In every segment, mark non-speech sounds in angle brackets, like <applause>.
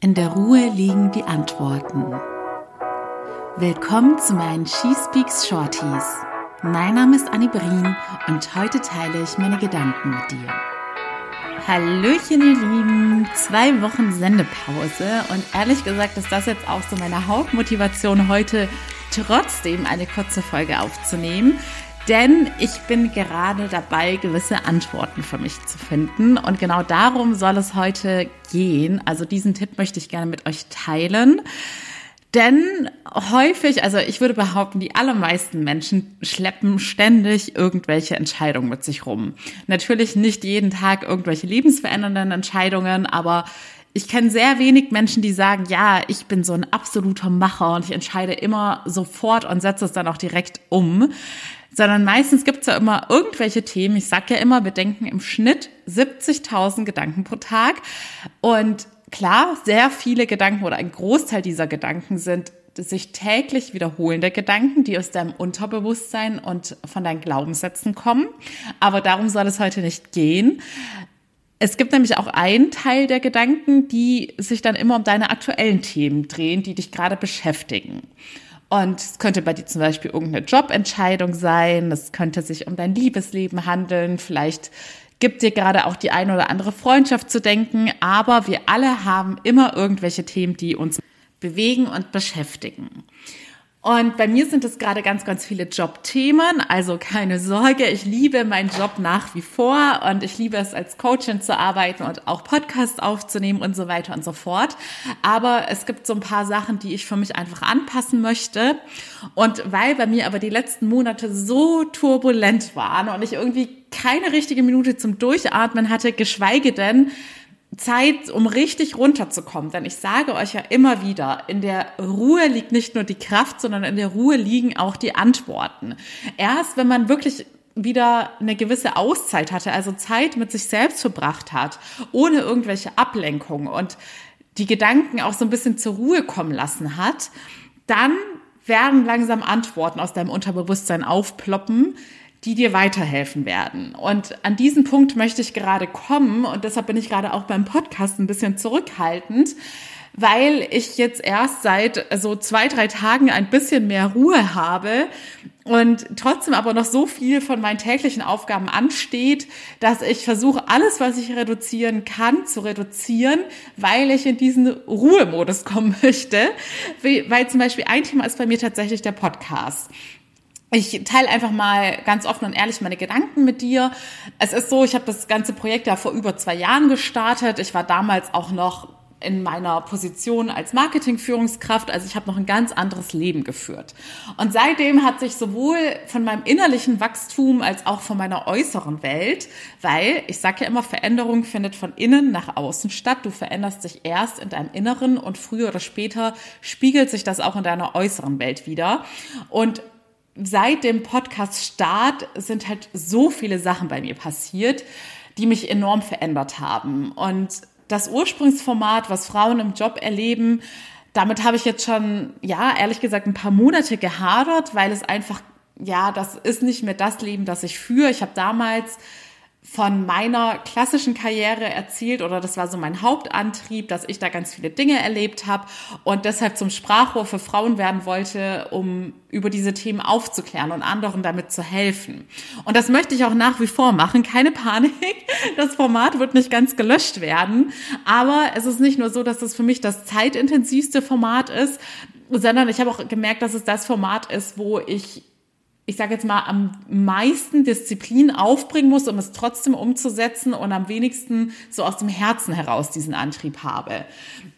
In der Ruhe liegen die Antworten. Willkommen zu meinen She Speaks Shorties. Mein Name ist Annie Brien und heute teile ich meine Gedanken mit dir. Hallöchen, ihr Lieben! Zwei Wochen Sendepause und ehrlich gesagt ist das jetzt auch so meine Hauptmotivation, heute trotzdem eine kurze Folge aufzunehmen, denn ich bin gerade dabei, gewisse Antworten für mich zu finden. Und genau darum soll es heute gehen. Also diesen Tipp möchte ich gerne mit euch teilen. Denn häufig, also ich würde behaupten, die allermeisten Menschen schleppen ständig irgendwelche Entscheidungen mit sich rum. Natürlich nicht jeden Tag irgendwelche lebensverändernden Entscheidungen, aber ich kenne sehr wenig Menschen, die sagen, ja, ich bin so ein absoluter Macher und ich entscheide immer sofort und setze es dann auch direkt um sondern meistens gibt es ja immer irgendwelche Themen. Ich sage ja immer, wir denken im Schnitt 70.000 Gedanken pro Tag. Und klar, sehr viele Gedanken oder ein Großteil dieser Gedanken sind sich täglich wiederholende Gedanken, die aus deinem Unterbewusstsein und von deinen Glaubenssätzen kommen. Aber darum soll es heute nicht gehen. Es gibt nämlich auch einen Teil der Gedanken, die sich dann immer um deine aktuellen Themen drehen, die dich gerade beschäftigen. Und es könnte bei dir zum Beispiel irgendeine Jobentscheidung sein, es könnte sich um dein Liebesleben handeln, vielleicht gibt dir gerade auch die eine oder andere Freundschaft zu denken, aber wir alle haben immer irgendwelche Themen, die uns bewegen und beschäftigen. Und bei mir sind es gerade ganz, ganz viele Jobthemen. Also keine Sorge, ich liebe meinen Job nach wie vor und ich liebe es als Coachin zu arbeiten und auch Podcasts aufzunehmen und so weiter und so fort. Aber es gibt so ein paar Sachen, die ich für mich einfach anpassen möchte. Und weil bei mir aber die letzten Monate so turbulent waren und ich irgendwie keine richtige Minute zum Durchatmen hatte, geschweige denn Zeit, um richtig runterzukommen. Denn ich sage euch ja immer wieder, in der Ruhe liegt nicht nur die Kraft, sondern in der Ruhe liegen auch die Antworten. Erst wenn man wirklich wieder eine gewisse Auszeit hatte, also Zeit mit sich selbst verbracht hat, ohne irgendwelche Ablenkungen und die Gedanken auch so ein bisschen zur Ruhe kommen lassen hat, dann werden langsam Antworten aus deinem Unterbewusstsein aufploppen, die dir weiterhelfen werden. Und an diesen Punkt möchte ich gerade kommen und deshalb bin ich gerade auch beim Podcast ein bisschen zurückhaltend, weil ich jetzt erst seit so zwei, drei Tagen ein bisschen mehr Ruhe habe und trotzdem aber noch so viel von meinen täglichen Aufgaben ansteht, dass ich versuche, alles, was ich reduzieren kann, zu reduzieren, weil ich in diesen Ruhemodus kommen <laughs> möchte. Weil zum Beispiel ein Thema ist bei mir tatsächlich der Podcast ich teile einfach mal ganz offen und ehrlich meine Gedanken mit dir. Es ist so, ich habe das ganze Projekt ja vor über zwei Jahren gestartet. Ich war damals auch noch in meiner Position als Marketingführungskraft. Also ich habe noch ein ganz anderes Leben geführt. Und seitdem hat sich sowohl von meinem innerlichen Wachstum als auch von meiner äußeren Welt, weil ich sage ja immer, Veränderung findet von innen nach außen statt. Du veränderst dich erst in deinem Inneren und früher oder später spiegelt sich das auch in deiner äußeren Welt wieder. Und seit dem Podcast-Start sind halt so viele Sachen bei mir passiert, die mich enorm verändert haben. Und das Ursprungsformat, was Frauen im Job erleben, damit habe ich jetzt schon, ja, ehrlich gesagt, ein paar Monate gehadert, weil es einfach, ja, das ist nicht mehr das Leben, das ich führe. Ich habe damals von meiner klassischen Karriere erzählt oder das war so mein Hauptantrieb, dass ich da ganz viele Dinge erlebt habe und deshalb zum Sprachrohr für Frauen werden wollte, um über diese Themen aufzuklären und anderen damit zu helfen. Und das möchte ich auch nach wie vor machen. Keine Panik, das Format wird nicht ganz gelöscht werden, aber es ist nicht nur so, dass das für mich das zeitintensivste Format ist, sondern ich habe auch gemerkt, dass es das Format ist, wo ich ich sage jetzt mal, am meisten Disziplin aufbringen muss, um es trotzdem umzusetzen und am wenigsten so aus dem Herzen heraus diesen Antrieb habe.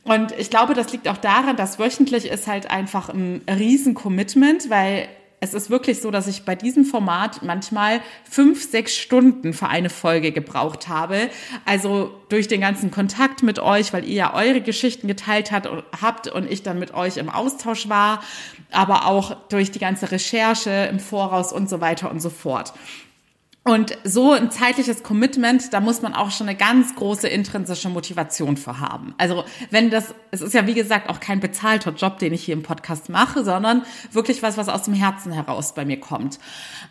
Und ich glaube, das liegt auch daran, dass wöchentlich ist halt einfach ein Riesen-Commitment, weil es ist wirklich so, dass ich bei diesem Format manchmal fünf, sechs Stunden für eine Folge gebraucht habe. Also durch den ganzen Kontakt mit euch, weil ihr ja eure Geschichten geteilt hat, habt und ich dann mit euch im Austausch war, aber auch durch die ganze Recherche im Voraus und so weiter und so fort. Und so ein zeitliches Commitment, da muss man auch schon eine ganz große intrinsische Motivation für haben. Also wenn das, es ist ja wie gesagt auch kein bezahlter Job, den ich hier im Podcast mache, sondern wirklich was, was aus dem Herzen heraus bei mir kommt.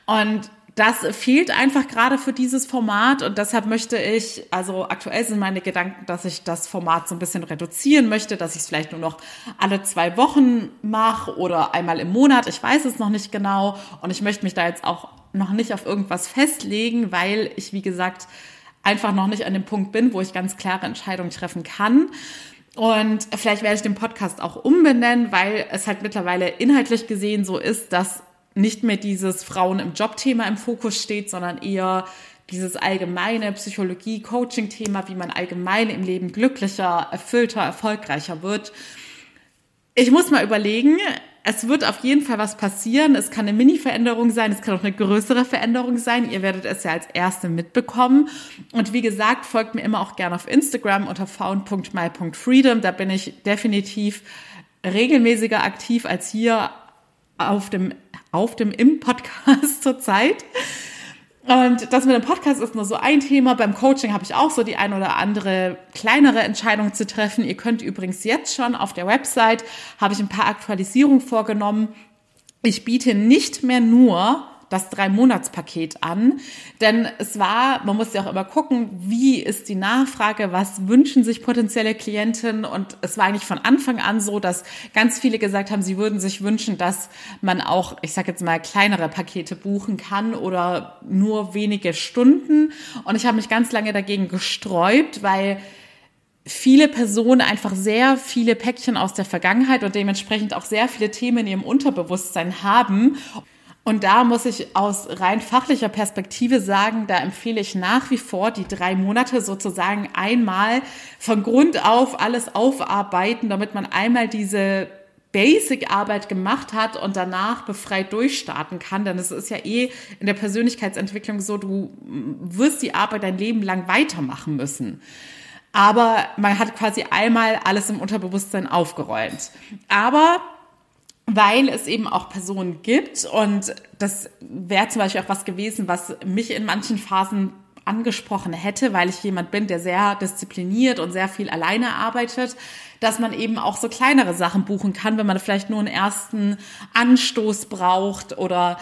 Und das fehlt einfach gerade für dieses Format und deshalb möchte ich, also aktuell sind meine Gedanken, dass ich das Format so ein bisschen reduzieren möchte, dass ich es vielleicht nur noch alle zwei Wochen mache oder einmal im Monat. Ich weiß es noch nicht genau und ich möchte mich da jetzt auch noch nicht auf irgendwas festlegen, weil ich, wie gesagt, einfach noch nicht an dem Punkt bin, wo ich ganz klare Entscheidungen treffen kann. Und vielleicht werde ich den Podcast auch umbenennen, weil es halt mittlerweile inhaltlich gesehen so ist, dass nicht mehr dieses Frauen im Job-Thema im Fokus steht, sondern eher dieses allgemeine Psychologie-Coaching-Thema, wie man allgemein im Leben glücklicher, erfüllter, erfolgreicher wird. Ich muss mal überlegen, es wird auf jeden Fall was passieren. Es kann eine Mini-Veränderung sein, es kann auch eine größere Veränderung sein. Ihr werdet es ja als Erste mitbekommen. Und wie gesagt, folgt mir immer auch gerne auf Instagram unter found.my.freedom. Da bin ich definitiv regelmäßiger aktiv als hier auf dem, auf dem im Podcast <laughs> zurzeit. Und das mit dem Podcast ist nur so ein Thema. Beim Coaching habe ich auch so die ein oder andere kleinere Entscheidung zu treffen. Ihr könnt übrigens jetzt schon auf der Website, habe ich ein paar Aktualisierungen vorgenommen. Ich biete nicht mehr nur das Drei-Monats-Paket an. Denn es war, man muss ja auch immer gucken, wie ist die Nachfrage, was wünschen sich potenzielle Klientinnen. Und es war eigentlich von Anfang an so, dass ganz viele gesagt haben, sie würden sich wünschen, dass man auch, ich sage jetzt mal, kleinere Pakete buchen kann oder nur wenige Stunden. Und ich habe mich ganz lange dagegen gesträubt, weil viele Personen einfach sehr viele Päckchen aus der Vergangenheit und dementsprechend auch sehr viele Themen in ihrem Unterbewusstsein haben. Und da muss ich aus rein fachlicher Perspektive sagen, da empfehle ich nach wie vor die drei Monate sozusagen einmal von Grund auf alles aufarbeiten, damit man einmal diese Basic-Arbeit gemacht hat und danach befreit durchstarten kann. Denn es ist ja eh in der Persönlichkeitsentwicklung so, du wirst die Arbeit dein Leben lang weitermachen müssen. Aber man hat quasi einmal alles im Unterbewusstsein aufgeräumt. Aber weil es eben auch Personen gibt. Und das wäre zum Beispiel auch was gewesen, was mich in manchen Phasen angesprochen hätte, weil ich jemand bin, der sehr diszipliniert und sehr viel alleine arbeitet, dass man eben auch so kleinere Sachen buchen kann, wenn man vielleicht nur einen ersten Anstoß braucht oder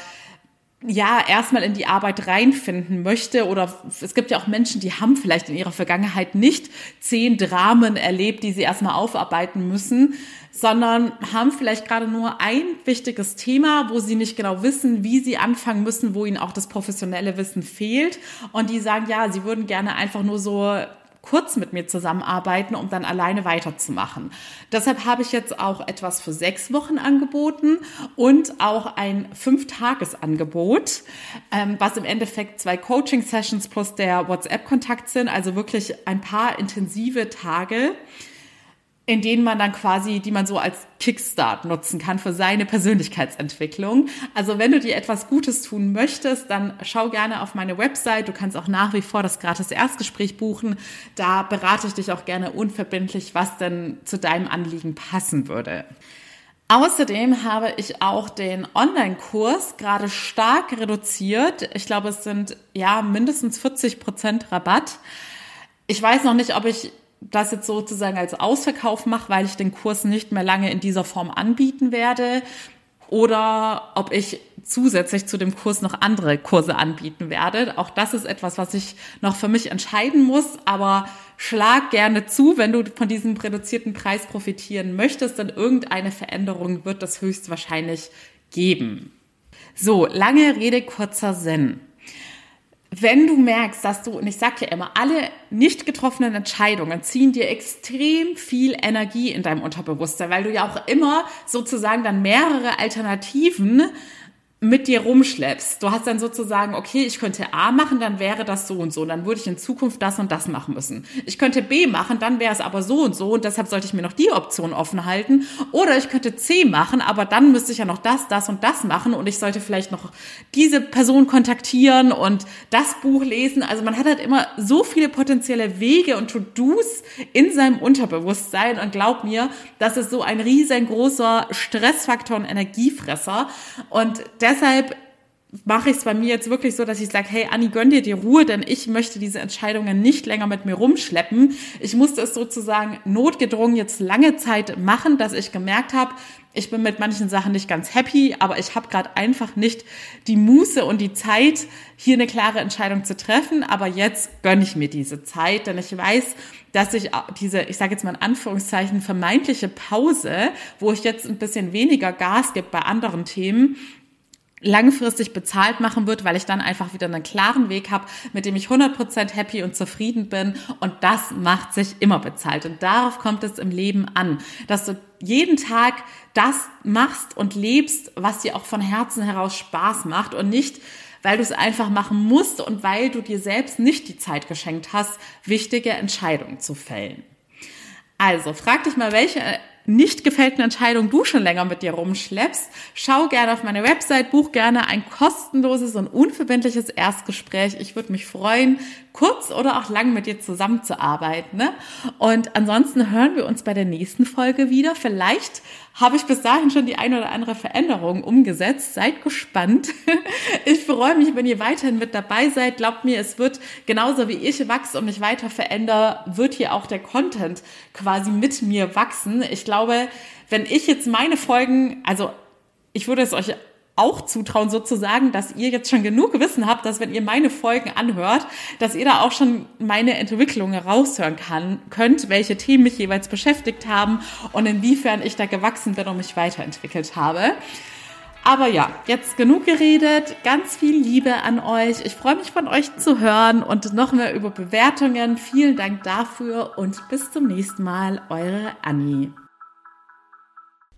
ja, erstmal in die Arbeit reinfinden möchte oder es gibt ja auch Menschen, die haben vielleicht in ihrer Vergangenheit nicht zehn Dramen erlebt, die sie erstmal aufarbeiten müssen, sondern haben vielleicht gerade nur ein wichtiges Thema, wo sie nicht genau wissen, wie sie anfangen müssen, wo ihnen auch das professionelle Wissen fehlt. Und die sagen, ja, sie würden gerne einfach nur so kurz mit mir zusammenarbeiten, um dann alleine weiterzumachen. Deshalb habe ich jetzt auch etwas für sechs Wochen angeboten und auch ein Fünf-Tages-Angebot, ähm, was im Endeffekt zwei Coaching-Sessions plus der WhatsApp-Kontakt sind, also wirklich ein paar intensive Tage in denen man dann quasi, die man so als Kickstart nutzen kann für seine Persönlichkeitsentwicklung. Also wenn du dir etwas Gutes tun möchtest, dann schau gerne auf meine Website. Du kannst auch nach wie vor das gratis Erstgespräch buchen. Da berate ich dich auch gerne unverbindlich, was denn zu deinem Anliegen passen würde. Außerdem habe ich auch den Online-Kurs gerade stark reduziert. Ich glaube, es sind ja mindestens 40 Prozent Rabatt. Ich weiß noch nicht, ob ich das jetzt sozusagen als Ausverkauf mache, weil ich den Kurs nicht mehr lange in dieser Form anbieten werde oder ob ich zusätzlich zu dem Kurs noch andere Kurse anbieten werde. Auch das ist etwas, was ich noch für mich entscheiden muss, aber schlag gerne zu, wenn du von diesem reduzierten Preis profitieren möchtest, denn irgendeine Veränderung wird es höchstwahrscheinlich geben. So, lange Rede, kurzer Sinn wenn du merkst, dass du, und ich sage ja immer, alle nicht getroffenen Entscheidungen ziehen dir extrem viel Energie in deinem Unterbewusstsein, weil du ja auch immer sozusagen dann mehrere Alternativen mit dir rumschleppst. Du hast dann sozusagen, okay, ich könnte A machen, dann wäre das so und so. Dann würde ich in Zukunft das und das machen müssen. Ich könnte B machen, dann wäre es aber so und so und deshalb sollte ich mir noch die Option offen halten. Oder ich könnte C machen, aber dann müsste ich ja noch das, das und das machen und ich sollte vielleicht noch diese Person kontaktieren und das Buch lesen. Also man hat halt immer so viele potenzielle Wege und To-Dos in seinem Unterbewusstsein und glaub mir, das ist so ein riesengroßer Stressfaktor und Energiefresser und deshalb mache ich es bei mir jetzt wirklich so, dass ich sage, hey Anni, gönn dir die Ruhe, denn ich möchte diese Entscheidungen nicht länger mit mir rumschleppen. Ich musste es sozusagen notgedrungen jetzt lange Zeit machen, dass ich gemerkt habe, ich bin mit manchen Sachen nicht ganz happy, aber ich habe gerade einfach nicht die Muße und die Zeit, hier eine klare Entscheidung zu treffen. Aber jetzt gönne ich mir diese Zeit, denn ich weiß, dass ich diese, ich sage jetzt mal in Anführungszeichen, vermeintliche Pause, wo ich jetzt ein bisschen weniger Gas gebe bei anderen Themen, langfristig bezahlt machen wird, weil ich dann einfach wieder einen klaren Weg habe, mit dem ich 100% happy und zufrieden bin und das macht sich immer bezahlt und darauf kommt es im Leben an, dass du jeden Tag das machst und lebst, was dir auch von Herzen heraus Spaß macht und nicht weil du es einfach machen musst und weil du dir selbst nicht die Zeit geschenkt hast, wichtige Entscheidungen zu fällen. Also frag dich mal, welche nicht gefällten Entscheidung du schon länger mit dir rumschleppst, schau gerne auf meine Website, buch gerne ein kostenloses und unverbindliches Erstgespräch. Ich würde mich freuen, kurz oder auch lang mit dir zusammenzuarbeiten. Ne? Und ansonsten hören wir uns bei der nächsten Folge wieder. Vielleicht habe ich bis dahin schon die eine oder andere Veränderung umgesetzt. Seid gespannt. <laughs> Ich freue mich, wenn ihr weiterhin mit dabei seid. Glaubt mir, es wird genauso wie ich wachse und mich weiter verändere, wird hier auch der Content quasi mit mir wachsen. Ich glaube, wenn ich jetzt meine Folgen, also ich würde es euch auch zutrauen, sozusagen, dass ihr jetzt schon genug Wissen habt, dass wenn ihr meine Folgen anhört, dass ihr da auch schon meine Entwicklung raushören kann, könnt, welche Themen mich jeweils beschäftigt haben und inwiefern ich da gewachsen bin und mich weiterentwickelt habe. Aber ja, jetzt genug geredet. Ganz viel Liebe an euch. Ich freue mich von euch zu hören und noch mehr über Bewertungen. Vielen Dank dafür und bis zum nächsten Mal. Eure Annie.